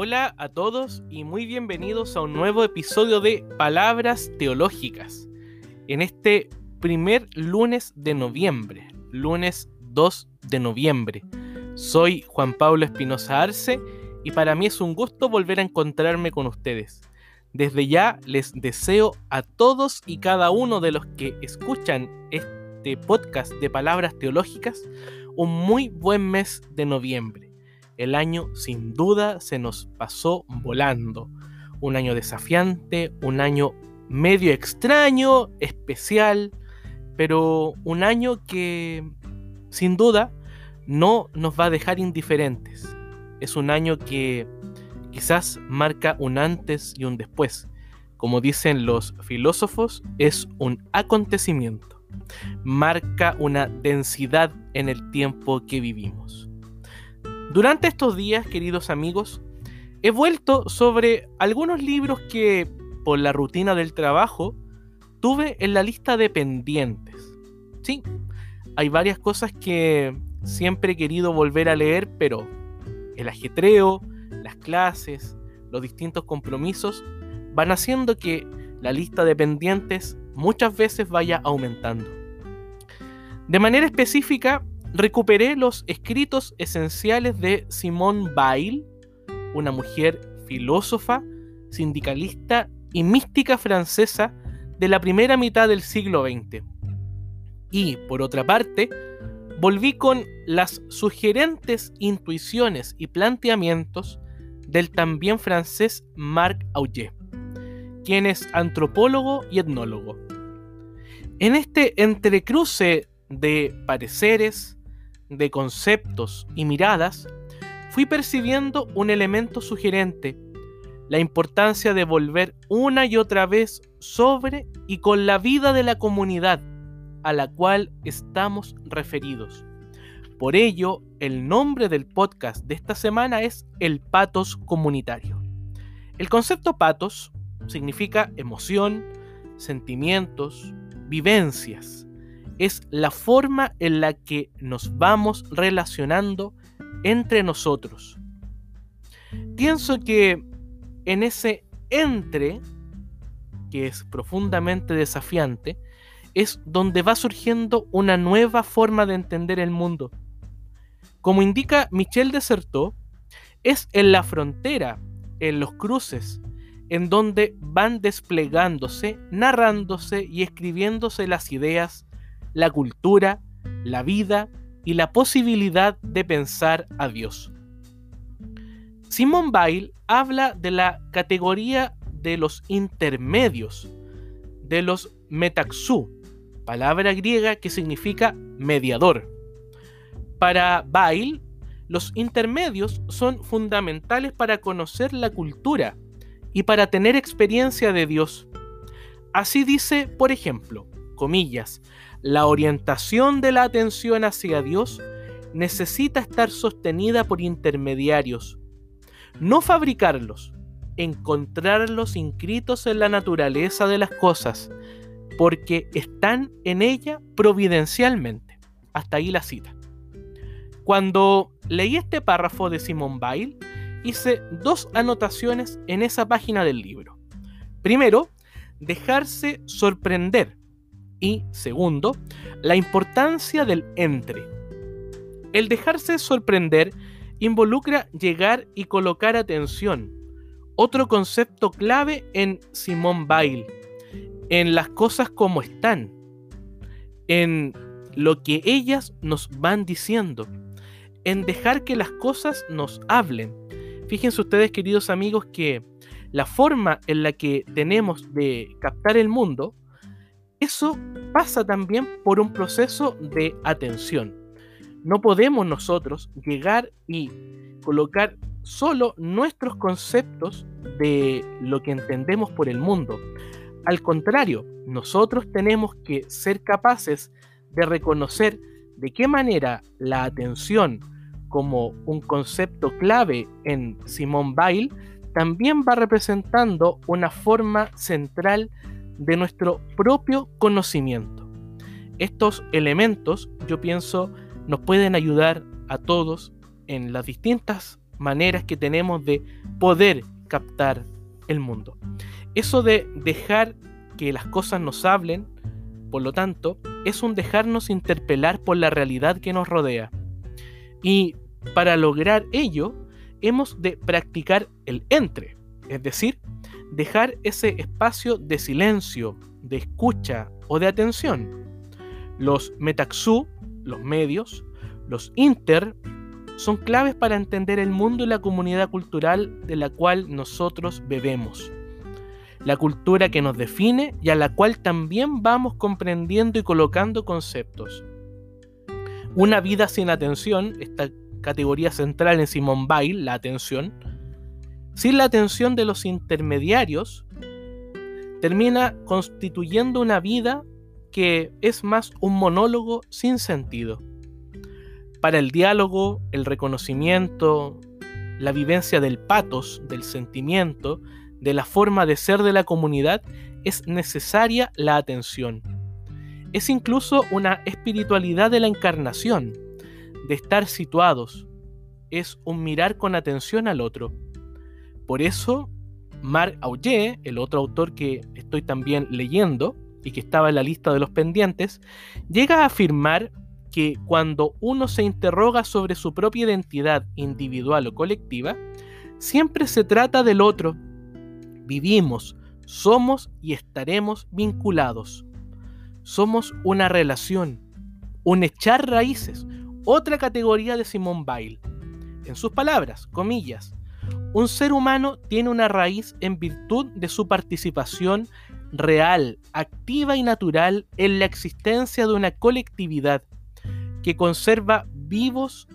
Hola a todos y muy bienvenidos a un nuevo episodio de Palabras Teológicas. En este primer lunes de noviembre, lunes 2 de noviembre. Soy Juan Pablo Espinosa Arce y para mí es un gusto volver a encontrarme con ustedes. Desde ya les deseo a todos y cada uno de los que escuchan este podcast de Palabras Teológicas un muy buen mes de noviembre. El año sin duda se nos pasó volando. Un año desafiante, un año medio extraño, especial, pero un año que sin duda no nos va a dejar indiferentes. Es un año que quizás marca un antes y un después. Como dicen los filósofos, es un acontecimiento marca una densidad en el tiempo que vivimos. Durante estos días, queridos amigos, he vuelto sobre algunos libros que, por la rutina del trabajo, tuve en la lista de pendientes. Sí, hay varias cosas que siempre he querido volver a leer, pero el ajetreo, las clases, los distintos compromisos van haciendo que la lista de pendientes muchas veces vaya aumentando. De manera específica, recuperé los escritos esenciales de Simone Weil, una mujer filósofa, sindicalista y mística francesa de la primera mitad del siglo XX. Y, por otra parte, volví con las sugerentes intuiciones y planteamientos del también francés Marc Augé, quien es antropólogo y etnólogo. En este entrecruce de pareceres, de conceptos y miradas, fui percibiendo un elemento sugerente, la importancia de volver una y otra vez sobre y con la vida de la comunidad a la cual estamos referidos. Por ello, el nombre del podcast de esta semana es El Patos Comunitario. El concepto patos significa emoción, sentimientos, vivencias. Es la forma en la que nos vamos relacionando entre nosotros. Pienso que en ese entre, que es profundamente desafiante, es donde va surgiendo una nueva forma de entender el mundo. Como indica Michel Desertot, es en la frontera, en los cruces, en donde van desplegándose, narrándose y escribiéndose las ideas, la cultura, la vida y la posibilidad de pensar a Dios. Simon Weil habla de la categoría de los intermedios, de los metaxú, palabra griega que significa mediador. Para Weil, los intermedios son fundamentales para conocer la cultura, y para tener experiencia de Dios. Así dice, por ejemplo, comillas, la orientación de la atención hacia Dios necesita estar sostenida por intermediarios, no fabricarlos, encontrarlos inscritos en la naturaleza de las cosas, porque están en ella providencialmente. Hasta ahí la cita. Cuando leí este párrafo de Simon Weil, hice dos anotaciones en esa página del libro. Primero, dejarse sorprender. Y segundo, la importancia del entre. El dejarse sorprender involucra llegar y colocar atención. Otro concepto clave en Simón Weil, en las cosas como están, en lo que ellas nos van diciendo, en dejar que las cosas nos hablen, Fíjense ustedes, queridos amigos, que la forma en la que tenemos de captar el mundo, eso pasa también por un proceso de atención. No podemos nosotros llegar y colocar solo nuestros conceptos de lo que entendemos por el mundo. Al contrario, nosotros tenemos que ser capaces de reconocer de qué manera la atención, como un concepto clave en Simone Weil, también va representando una forma central de nuestro propio conocimiento. Estos elementos, yo pienso, nos pueden ayudar a todos en las distintas maneras que tenemos de poder captar el mundo. Eso de dejar que las cosas nos hablen, por lo tanto, es un dejarnos interpelar por la realidad que nos rodea. Y para lograr ello, hemos de practicar el entre, es decir, dejar ese espacio de silencio, de escucha o de atención. Los metaxu, los medios, los inter, son claves para entender el mundo y la comunidad cultural de la cual nosotros bebemos. La cultura que nos define y a la cual también vamos comprendiendo y colocando conceptos. Una vida sin atención, esta categoría central en Simone Weil, la atención, sin la atención de los intermediarios, termina constituyendo una vida que es más un monólogo sin sentido. Para el diálogo, el reconocimiento, la vivencia del patos, del sentimiento, de la forma de ser de la comunidad, es necesaria la atención. Es incluso una espiritualidad de la encarnación, de estar situados. Es un mirar con atención al otro. Por eso, Marc Augé, el otro autor que estoy también leyendo y que estaba en la lista de los pendientes, llega a afirmar que cuando uno se interroga sobre su propia identidad individual o colectiva, siempre se trata del otro. Vivimos, somos y estaremos vinculados. Somos una relación, un echar raíces, otra categoría de Simone Weil. En sus palabras, comillas, un ser humano tiene una raíz en virtud de su participación real, activa y natural en la existencia de una colectividad que conserva vivos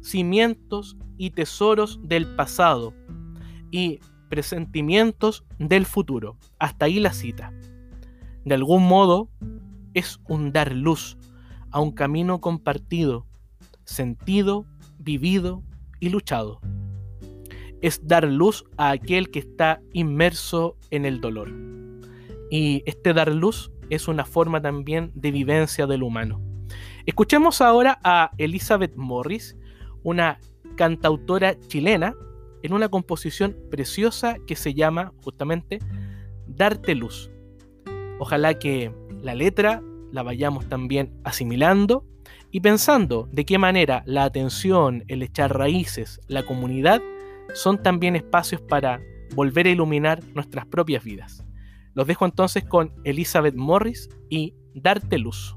cimientos y tesoros del pasado y presentimientos del futuro. Hasta ahí la cita. De algún modo, es un dar luz a un camino compartido, sentido, vivido y luchado es dar luz a aquel que está inmerso en el dolor. Y este dar luz es una forma también de vivencia del humano. Escuchemos ahora a Elizabeth Morris, una cantautora chilena, en una composición preciosa que se llama justamente Darte Luz. Ojalá que la letra la vayamos también asimilando y pensando de qué manera la atención, el echar raíces, la comunidad son también espacios para volver a iluminar nuestras propias vidas. Los dejo entonces con Elizabeth Morris y Darte Luz.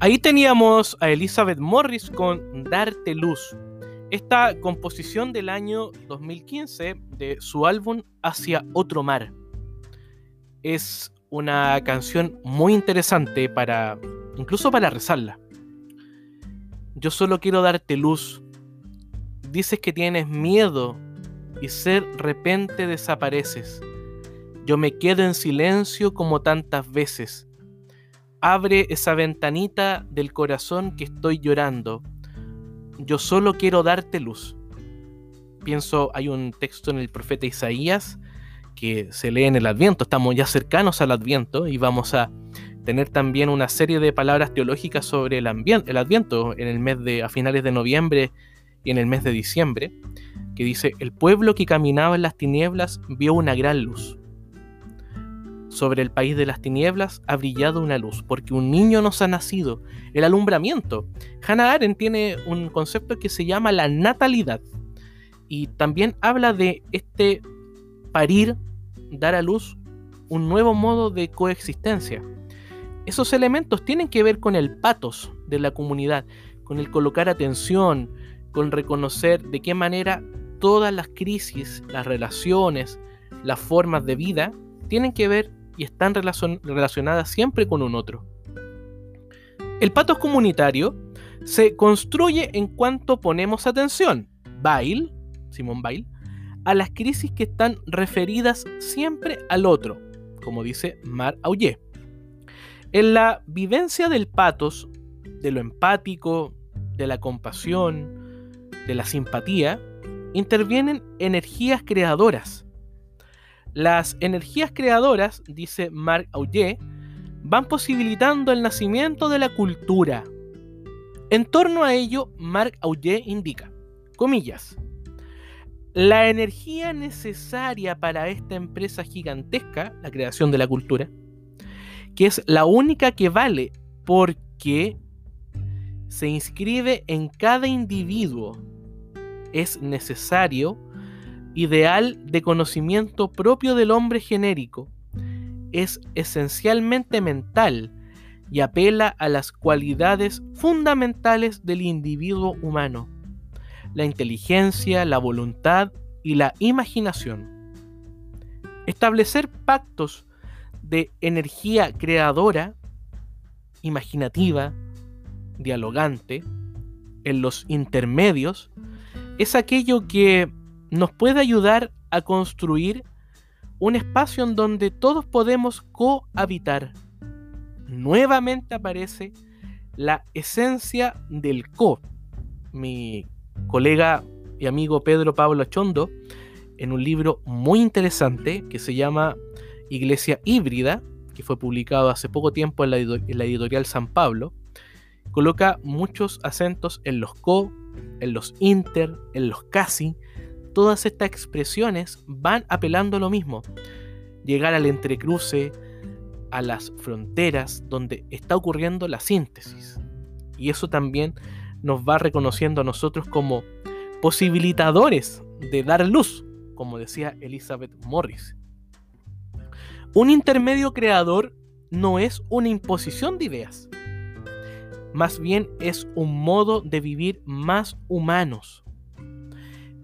Ahí teníamos a Elizabeth Morris con Darte Luz, esta composición del año 2015 de su álbum Hacia otro mar. Es una canción muy interesante para incluso para rezarla. Yo solo quiero darte luz. Dices que tienes miedo y ser repente desapareces. Yo me quedo en silencio como tantas veces Abre esa ventanita del corazón que estoy llorando. Yo solo quiero darte luz. Pienso, hay un texto en el profeta Isaías que se lee en el Adviento. Estamos ya cercanos al Adviento y vamos a tener también una serie de palabras teológicas sobre el, el Adviento en el mes de a finales de noviembre y en el mes de diciembre, que dice, el pueblo que caminaba en las tinieblas vio una gran luz. Sobre el país de las tinieblas ha brillado una luz, porque un niño nos ha nacido, el alumbramiento. Hannah Arendt tiene un concepto que se llama la natalidad, y también habla de este parir, dar a luz, un nuevo modo de coexistencia. Esos elementos tienen que ver con el patos de la comunidad, con el colocar atención, con reconocer de qué manera todas las crisis, las relaciones, las formas de vida tienen que ver y están relacionadas siempre con un otro. El patos comunitario se construye en cuanto ponemos atención, Bail, Simón Bail, a las crisis que están referidas siempre al otro, como dice Mar Aullé. En la vivencia del patos, de lo empático, de la compasión, de la simpatía, intervienen energías creadoras las energías creadoras, dice Marc Auger, van posibilitando el nacimiento de la cultura. En torno a ello, Marc Auger indica, comillas, la energía necesaria para esta empresa gigantesca, la creación de la cultura, que es la única que vale porque se inscribe en cada individuo, es necesario ideal de conocimiento propio del hombre genérico, es esencialmente mental y apela a las cualidades fundamentales del individuo humano, la inteligencia, la voluntad y la imaginación. Establecer pactos de energía creadora, imaginativa, dialogante, en los intermedios, es aquello que nos puede ayudar a construir un espacio en donde todos podemos cohabitar. Nuevamente aparece la esencia del co. Mi colega y amigo Pedro Pablo Chondo, en un libro muy interesante que se llama Iglesia Híbrida, que fue publicado hace poco tiempo en la, en la editorial San Pablo, coloca muchos acentos en los co, en los inter, en los casi, todas estas expresiones van apelando a lo mismo. Llegar al entrecruce, a las fronteras donde está ocurriendo la síntesis. Y eso también nos va reconociendo a nosotros como posibilitadores de dar luz, como decía Elizabeth Morris. Un intermedio creador no es una imposición de ideas, más bien es un modo de vivir más humanos,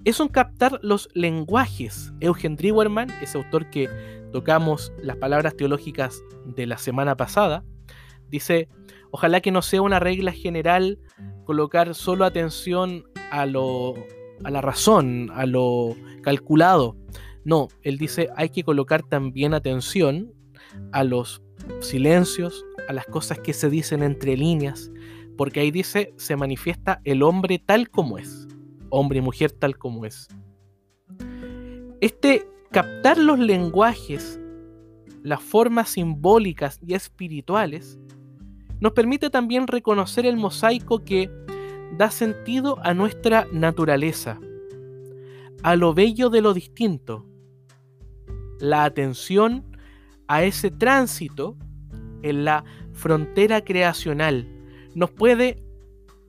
es un captar los lenguajes. Eugen Drewerman, ese autor que tocamos las palabras teológicas de la semana pasada, dice, ojalá que no sea una regla general colocar solo atención a lo a la razón, a lo calculado. No, él dice, hay que colocar también atención a los silencios, a las cosas que se dicen entre líneas, porque ahí dice, se manifiesta el hombre tal como es hombre y mujer tal como es. Este captar los lenguajes, las formas simbólicas y espirituales, nos permite también reconocer el mosaico que da sentido a nuestra naturaleza, a lo bello de lo distinto, la atención a ese tránsito en la frontera creacional nos puede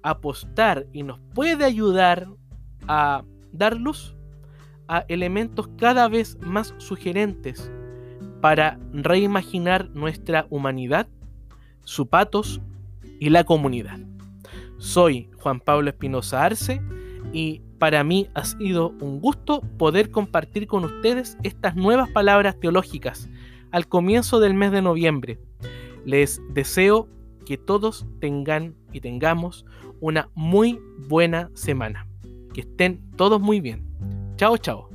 apostar y nos puede ayudar a dar luz a elementos cada vez más sugerentes para reimaginar nuestra humanidad, su patos y la comunidad. Soy Juan Pablo Espinosa Arce y para mí ha sido un gusto poder compartir con ustedes estas nuevas palabras teológicas al comienzo del mes de noviembre. Les deseo que todos tengan y tengamos una muy buena semana. Que estén todos muy bien. Chao, chao.